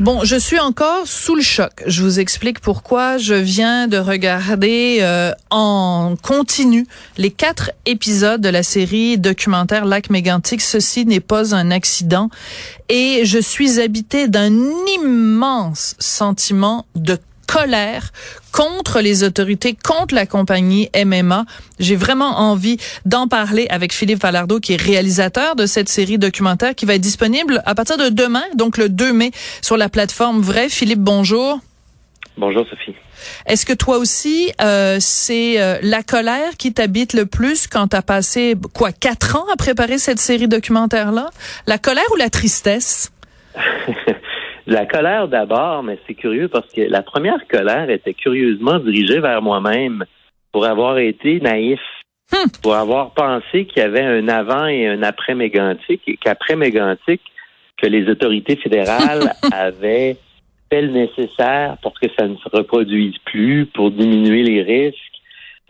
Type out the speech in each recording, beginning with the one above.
Bon, je suis encore sous le choc. Je vous explique pourquoi. Je viens de regarder euh, en continu les quatre épisodes de la série documentaire Lac Mégantic. Ceci n'est pas un accident. Et je suis habité d'un immense sentiment de colère contre les autorités, contre la compagnie MMA. J'ai vraiment envie d'en parler avec Philippe Falardeau, qui est réalisateur de cette série documentaire qui va être disponible à partir de demain, donc le 2 mai, sur la plateforme Vrai. Philippe, bonjour. Bonjour Sophie. Est-ce que toi aussi, euh, c'est euh, la colère qui t'habite le plus quand tu as passé, quoi, quatre ans à préparer cette série documentaire-là? La colère ou la tristesse? La colère d'abord, mais c'est curieux parce que la première colère était curieusement dirigée vers moi-même pour avoir été naïf, Hmm. pour avoir pensé qu'il y avait un avant et un après mégantique et qu'après mégantique, que les autorités fédérales avaient fait le nécessaire pour que ça ne se reproduise plus, pour diminuer les risques.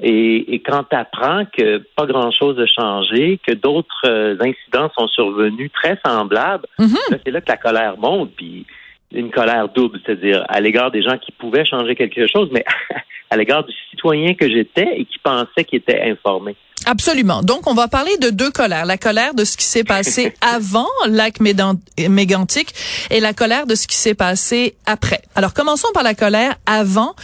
Et, et quand tu apprends que pas grand-chose a changé, que d'autres euh, incidents sont survenus très semblables, Mhm. là, c'est là que la colère monte, puis une colère double, c'est-à-dire à l'égard des gens qui pouvaient changer quelque chose, mais à l'égard du citoyen que j'étais et qui pensait qu'il était informé. Absolument. Donc, on va parler de deux colères. La colère de ce qui s'est passé avant Lac Mégantic et la colère de ce qui s'est passé après. Alors, commençons par la colère avant.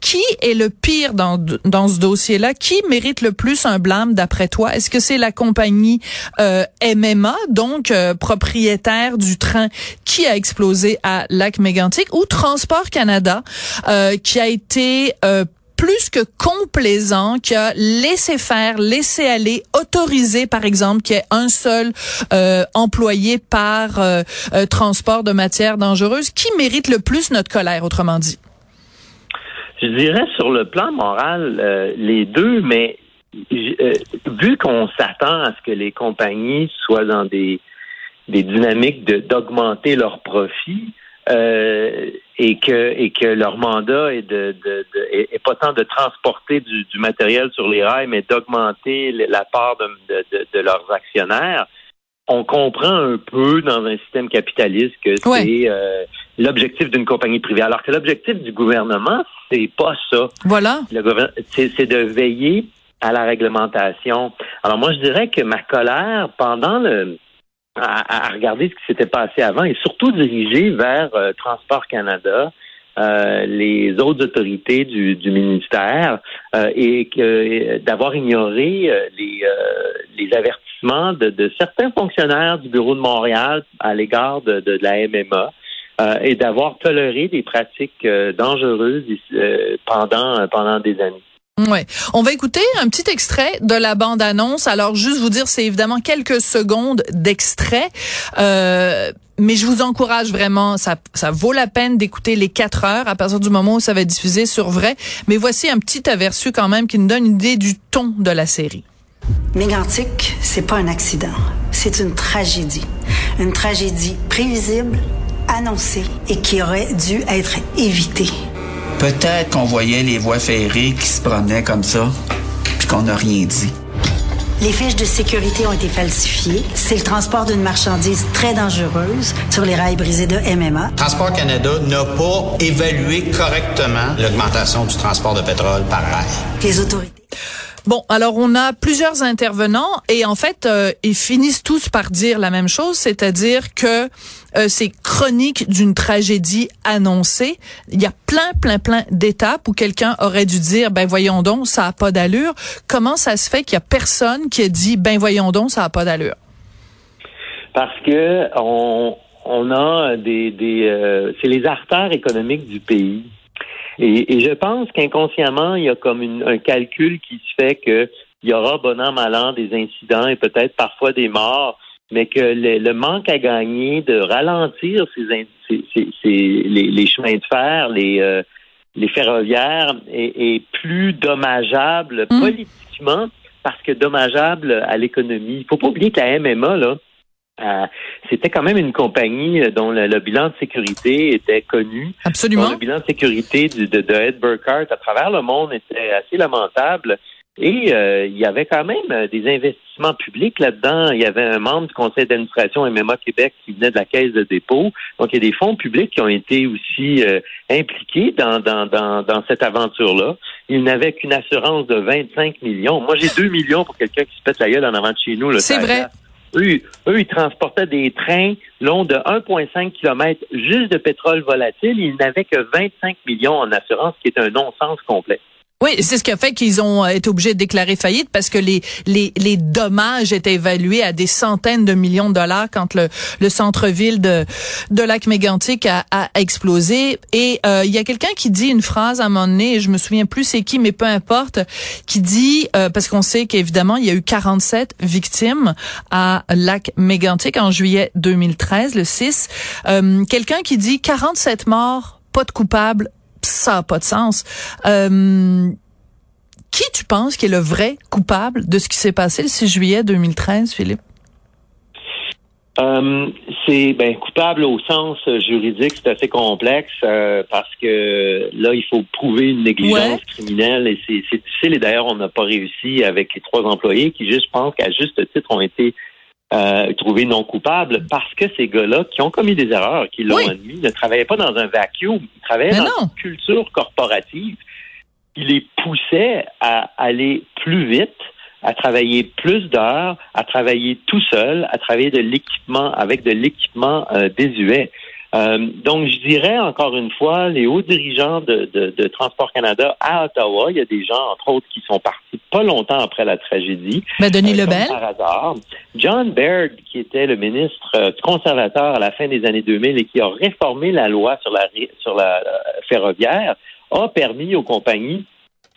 Qui est le pire dans, dans ce dossier-là? Qui mérite le plus un blâme d'après toi? Est-ce que c'est la compagnie euh, MMA, donc euh, propriétaire du train qui a explosé à Lac Mégantic, ou Transport Canada, euh, qui a été euh, plus que complaisant, qui a laissé faire, laissé aller, autorisé, par exemple, qu'il y ait un seul euh, employé par euh, euh, transport de matières dangereuses, qui mérite le plus notre colère, autrement dit? Je dirais sur le plan moral, euh, les deux, mais euh, vu qu'on s'attend à ce que les compagnies soient dans des, des dynamiques de- d'augmenter leurs profits euh, et que et que leur mandat est de, de, de est, pas tant de transporter du, du matériel sur les rails, mais d'augmenter la part de, de, leurs actionnaires. On comprend un peu dans un système capitaliste que Ouais. c'est euh, l'objectif d'une compagnie privée, alors que l'objectif du gouvernement, c'est pas ça. Voilà. Le c'est de veiller à la réglementation. Alors moi, je dirais que ma colère pendant le à, à regarder ce qui s'était passé avant est surtout dirigée vers euh, Transport Canada, euh, les autres autorités du, du ministère euh, et que euh, d'avoir ignoré euh, les, les avertissements de, de certains fonctionnaires du bureau de Montréal à l'égard de, de, de la MMA. et d'avoir toléré des pratiques dangereuses pendant pendant des années. Ouais. On va écouter un petit extrait de la bande-annonce. Alors, juste vous dire, c'est évidemment quelques secondes d'extrait. Euh, mais je vous encourage vraiment, ça, ça vaut la peine d'écouter les quatre heures à partir du moment où ça va être diffusé sur vrai. Mais voici un petit aperçu quand même qui nous donne une idée du ton de la série. Mégantic, c'est pas un accident. C'est une tragédie. Une tragédie prévisible, annoncée et qui aurait dû être évitée. Peut-être qu'on voyait les voies ferrées qui se promenaient comme ça, puis qu'on n'a rien dit. Les fiches de sécurité ont été falsifiées. C'est le transport d'une marchandise très dangereuse sur les rails brisés de MMA. Transport Canada n'a pas évalué correctement l'augmentation du transport de pétrole par rail. Les autorités. Bon, alors on a plusieurs intervenants et en fait, euh, ils finissent tous par dire la même chose, c'est-à-dire que euh, c'est chronique d'une tragédie annoncée. Il y a plein, plein, plein d'étapes où quelqu'un aurait dû dire, ben voyons donc, ça a pas d'allure. Comment ça se fait qu'il y a personne qui a dit, ben voyons donc, ça a pas d'allure? Parce que on, on a des, des euh, c'est les artères économiques du pays. Et, et je pense qu'inconsciemment, il y a comme une, un calcul qui se fait que il y aura bon an, mal an des incidents et peut-être parfois des morts, mais que le, le manque à gagner de ralentir ces, ces, ces- ces- les, les chemins de fer, les, euh, les ferroviaires est, est plus dommageable Mm. politiquement parce que dommageable à l'économie. Il faut pas oublier que la MMA, là, Euh, c'était quand même une compagnie euh, dont le, le, bilan de sécurité était connu. Absolument. le bilan de sécurité de, de, de Ed Burkhardt à travers le monde était assez lamentable. Et euh, il y avait quand même euh, des investissements publics là-dedans. Il y avait un membre du conseil d'administration MMA Québec qui venait de la caisse de dépôt. Donc, il y a des fonds publics qui ont été aussi euh, impliqués dans, dans, dans, dans cette aventure-là. Il n'avait qu'une assurance de 25 millions. Moi, j'ai 2 millions pour quelqu'un qui se pète la gueule en avant de chez nous. C'est vrai. Eux, eux, ils transportaient des trains longs de 1,5 km juste de pétrole volatile. Ils n'avaient que 25 millions en assurance, ce qui est un non-sens complet. Oui, c'est ce qui a fait qu'ils ont euh, été obligés de déclarer faillite parce que les, les, les dommages étaient évalués à des centaines de millions de dollars quand le, le centre-ville de, de Lac Mégantic a, a explosé. Et euh, il y a quelqu'un qui dit une phrase à un moment donné, et je me souviens plus c'est qui, mais peu importe, qui dit, euh, parce qu'on sait qu'évidemment, il y a eu 47 victimes à Lac Mégantic en juillet 2013, le 6. quelqu'un qui dit 47 morts, pas de coupables, ça n'a pas de sens. Euh, qui tu penses qui est le vrai coupable de ce qui s'est passé le 6 juillet 2013, Philippe? Euh, c'est ben, coupable au sens juridique, c'est assez complexe euh, parce que là, il faut prouver une négligence criminelle et c'est difficile. Et d'ailleurs, on n'a pas réussi avec les trois employés qui, juste, je pense qu'à juste titre, ont été euh, trouvés non coupables parce que ces gars-là qui ont commis des erreurs, qui l'ont admis, ne travaillaient pas dans un vacuum, ils travaillaient dans une culture corporative qui les poussait à aller plus vite, à travailler plus d'heures, à travailler tout seul, à travailler de l'équipement avec de l'équipement euh, désuet. Euh, donc, je dirais encore une fois, les hauts dirigeants de, de, de, Transport Canada à Ottawa, il y a des gens, entre autres, qui sont partis pas longtemps après la tragédie. Ben, Denis euh, Lebel. Par hasard. John Baird, qui était le ministre euh, conservateur à la fin des années 2000 et qui a réformé la loi sur la, sur la ferroviaire, a permis aux compagnies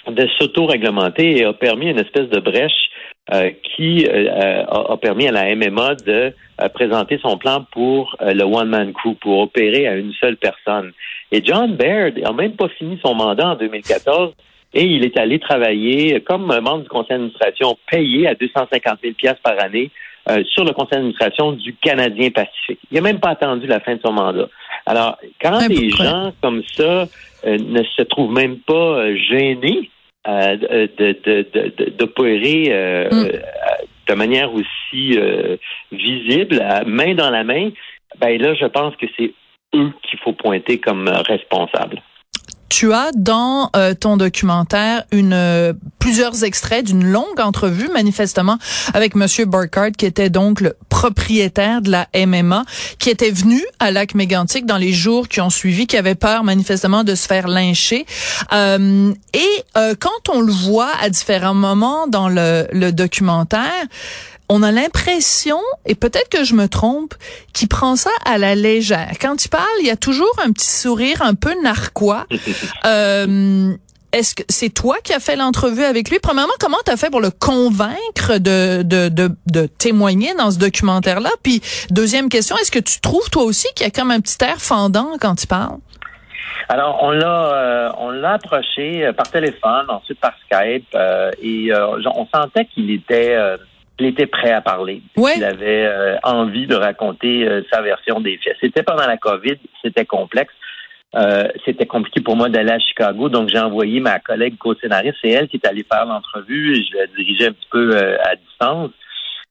de s'auto-réglementer et a permis une espèce de brèche euh, qui euh, a, permis à la MMA de euh, présenter son plan pour le one-man crew, pour opérer à une seule personne. Et John Baird n'a même pas fini son mandat en 2014 et il est allé travailler comme membre du conseil d'administration payé à 250 000 par année sur le conseil d'administration du Canadien Pacifique. Il n'a même pas attendu la fin de son mandat. Alors, quand des gens comme ça ne se trouvent même pas gênés euh, d'opérer euh, mm. euh, de manière aussi visible, main dans la main, ben là, je pense que c'est eux qu'il faut pointer comme responsables. Tu as dans euh, ton documentaire une euh, plusieurs extraits d'une longue entrevue manifestement avec monsieur Burkhardt qui était donc le propriétaire de la MMA qui était venu à Lac Mégantic dans les jours qui ont suivi qui avait peur manifestement de se faire lyncher. Euh, et quand on le voit à différents moments dans le, le documentaire on a l'impression, et peut-être que je me trompe, qu'il prend ça à la légère. Quand il parle, il y a toujours un petit sourire un peu narquois. euh, est-ce que c'est toi qui as fait l'entrevue avec lui? Premièrement, comment tu as fait pour le convaincre de, de, de, de témoigner dans ce documentaire-là? Puis, deuxième question, est-ce que tu trouves toi aussi qu'il y a comme un petit air fendant quand il parle? Alors, on l'a euh, on l'a approché euh, par téléphone, ensuite par Skype, euh, et on sentait qu'il était il était prêt à parler. Il avait euh, envie de raconter euh, sa version des faits. C'était pendant la COVID, c'était complexe. Euh, c'était compliqué pour moi d'aller à Chicago, donc j'ai envoyé ma collègue co-scénariste, c'est elle qui est allée faire l'entrevue et je la dirigeais un petit peu à distance.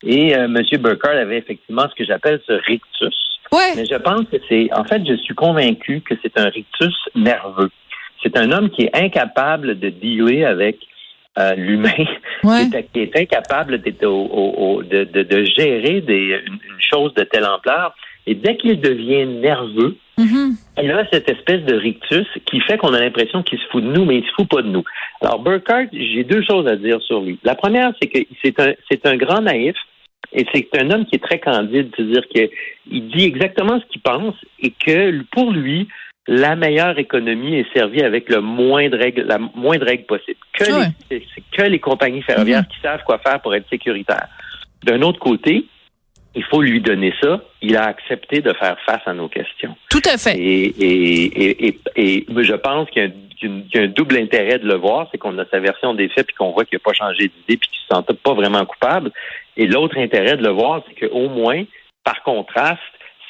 Et M. Burkhardt avait effectivement ce que j'appelle ce rictus. Mais je pense que c'est, en fait, je suis convaincu que c'est un rictus nerveux. C'est un homme qui est incapable de dealer avec euh, l'humain qui, est, incapable de, de, gérer des, une, chose de telle ampleur. Et dès qu'il devient nerveux, mm-hmm. il a cette espèce de rictus qui fait qu'on a l'impression qu'il se fout de nous, mais il se fout pas de nous. Alors, Burkhardt, j'ai deux choses à dire sur lui. La première, c'est que c'est un, c'est un grand naïf. Et c'est un homme qui est très candide, c'est-à-dire qu'il dit exactement ce qu'il pense et que pour lui, la meilleure économie est servie avec le moindre règle, la moindre règle possible. Que, les, que les compagnies ferroviaires mm-hmm. qui savent quoi faire pour être sécuritaires. D'un autre côté, il faut lui donner ça. Il a accepté de faire face à nos questions. Tout à fait. Et, et, et, et, je pense qu'il y, a un double intérêt de le voir, c'est qu'on a sa version des faits puis qu'on voit qu'il n'a pas changé d'idée puis qu'il se sentait pas vraiment coupable. Et l'autre intérêt de le voir, c'est qu'au moins, Par contraste,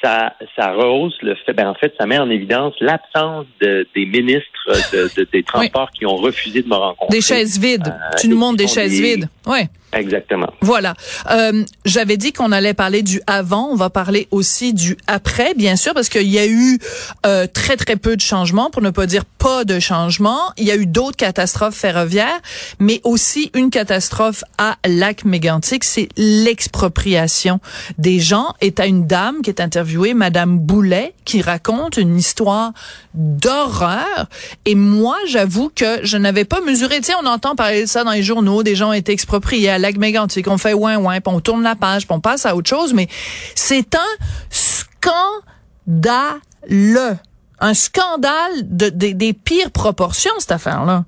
ça, ça rehausse le fait, ben en fait, ça met en évidence l'absence de, des ministres de, des Transports qui ont refusé de me rencontrer. Des chaises vides. Euh, tu nous montres des chaises vides. Oui. Exactement. Voilà. Euh, J'avais dit qu'on allait parler du avant. On va parler aussi du après, bien sûr, parce qu'il y a eu euh, très très peu de changements, pour ne pas dire pas de changements. Il y a eu d'autres catastrophes ferroviaires, mais aussi une catastrophe à Lac Mégantic, c'est l'expropriation des gens. Et à une dame qui est interviewée, Madame Boulet, qui raconte une histoire d'horreur. Et moi, j'avoue que je n'avais pas mesuré. Tu sais, on entend parler de ça dans les journaux. Des gens ont été expropriés Lac Mégantic. On fait ouin ouin, puis on tourne la page, puis on passe à autre chose. Mais c'est un scandale. Un scandale de, des pires proportions, cette affaire-là.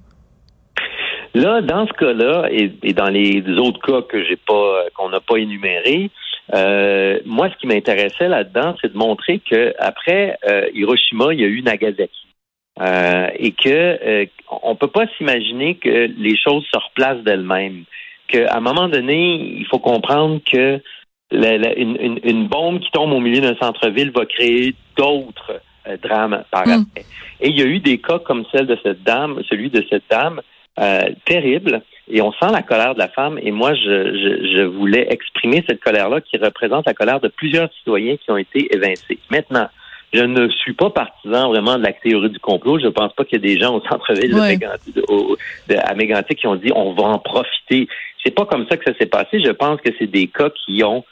Là, dans ce cas-là, et, dans les autres cas que j'ai pas, qu'on n'a pas énumérés, euh, moi, ce qui m'intéressait là-dedans, c'est de montrer que après euh, Hiroshima, il y a eu Nagasaki. Euh, et que on peut pas s'imaginer que les choses se replacent d'elles-mêmes. Qu'à un moment donné, il faut comprendre que une, bombe qui tombe au milieu d'un centre-ville va créer d'autres euh, drames par mm. après. Et il y a eu des cas comme celle de cette dame, celui de cette dame, euh, terrible. Et on sent la colère de la femme. Et moi, je, je, je voulais exprimer cette colère-là qui représente la colère de plusieurs citoyens qui ont été évincés. Maintenant, je ne suis pas partisan vraiment de la théorie du complot. Je ne pense pas qu'il y ait des gens au centre-ville de, à Mégantic qui ont dit on va en profiter. C'est pas comme ça que ça s'est passé. Je pense que c'est des cas qui ont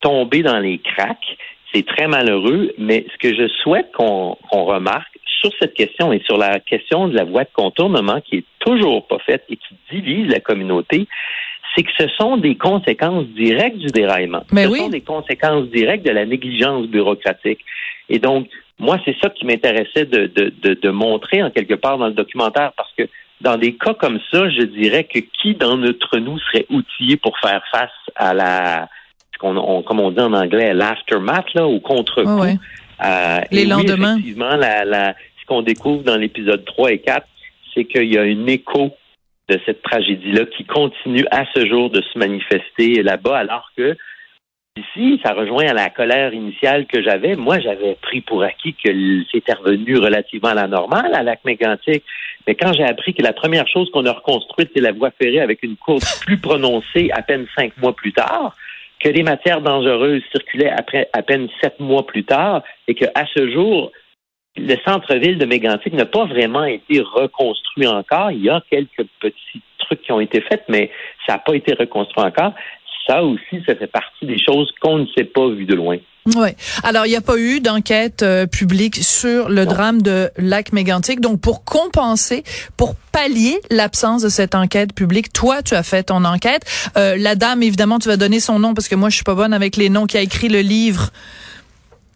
tombé dans les cracks. C'est très malheureux, mais ce que je souhaite qu'on remarque sur cette question et sur la question de la voie de contournement qui est toujours pas faite et qui divise la communauté, c'est que ce sont des conséquences directes du déraillement. Mais ce sont des conséquences directes de la négligence bureaucratique. Et donc, moi, c'est ça qui m'intéressait de, de, de, montrer en quelque part dans le documentaire, parce que dans des cas comme ça, je dirais que qui d'entre nous serait outillé pour faire face à la, ce qu'on, comme on dit en anglais, l'aftermath, là, au contre-coup. Euh, Les lendemains. effectivement, la, la, ce qu'on découvre dans l'épisode 3 et 4, c'est qu'il y a une écho de cette tragédie-là qui continue à ce jour de se manifester là-bas, alors que ici, ça rejoint à la colère initiale que j'avais. Moi, j'avais pris pour acquis que c'était revenu relativement à la normale à lac mégantic. Mais quand j'ai appris que la première chose qu'on a reconstruite, c'est la voie ferrée avec une courbe plus prononcée à peine cinq mois plus tard, que les matières dangereuses circulaient après à peine sept mois plus tard, et qu'à ce jour, le centre-ville de Mégantic n'a pas vraiment été reconstruit encore. Il y a quelques petits trucs qui ont été faits, mais ça n'a pas été reconstruit encore. Ça aussi, ça fait partie des choses qu'on ne sait pas vu de loin. Oui. Alors, il n'y a pas eu d'enquête euh, publique sur le drame de Lac Mégantic. Donc, pour compenser, pour pallier l'absence de cette enquête publique, toi, tu as fait ton enquête. Euh, la dame, évidemment, tu vas donner son nom parce que moi, je suis pas bonne avec les noms, qui a écrit le livre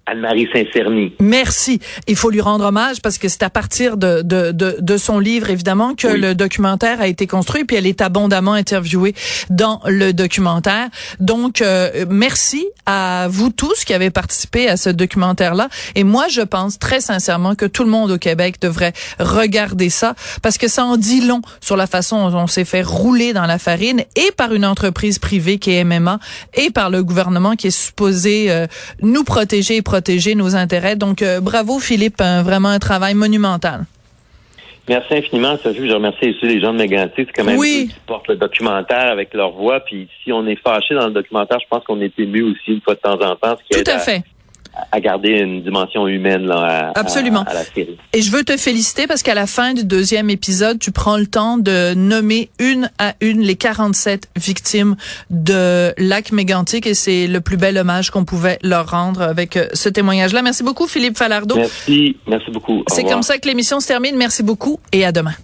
Anne-Marie Saint-Cerny. Merci. Il faut lui rendre hommage parce que c'est à partir de, de, de, de, son livre, évidemment, que le documentaire a été construit, puis elle est abondamment interviewée dans le documentaire. Donc, euh, merci à vous tous qui avez participé à ce documentaire-là. Et moi, je pense très sincèrement que tout le monde au Québec devrait regarder ça parce que ça en dit long sur la façon dont on s'est fait rouler dans la farine et par une entreprise privée qui est MMA et par le gouvernement qui est supposé euh, nous protéger et protéger nos intérêts. Donc, euh, bravo Philippe, vraiment un travail monumental. Merci infiniment, Sophie. Je remercie aussi les gens de Mégantic. C'est quand même oui. qui portent le documentaire avec leur voix. Puis si on est fâché dans le documentaire, je pense qu'on est ému aussi une fois de temps en temps. Ce qui Tout à fait à garder une dimension humaine là, à, Absolument. À, la série. Et je veux te féliciter parce qu'à la fin du deuxième épisode, tu prends le temps de nommer une à une les 47 victimes de Lac Mégantic et c'est le plus bel hommage qu'on pouvait leur rendre avec euh, ce témoignage-là. Merci beaucoup, Philippe Falardeau. Merci, merci beaucoup. C'est comme ça que l'émission se termine. Merci beaucoup et à demain.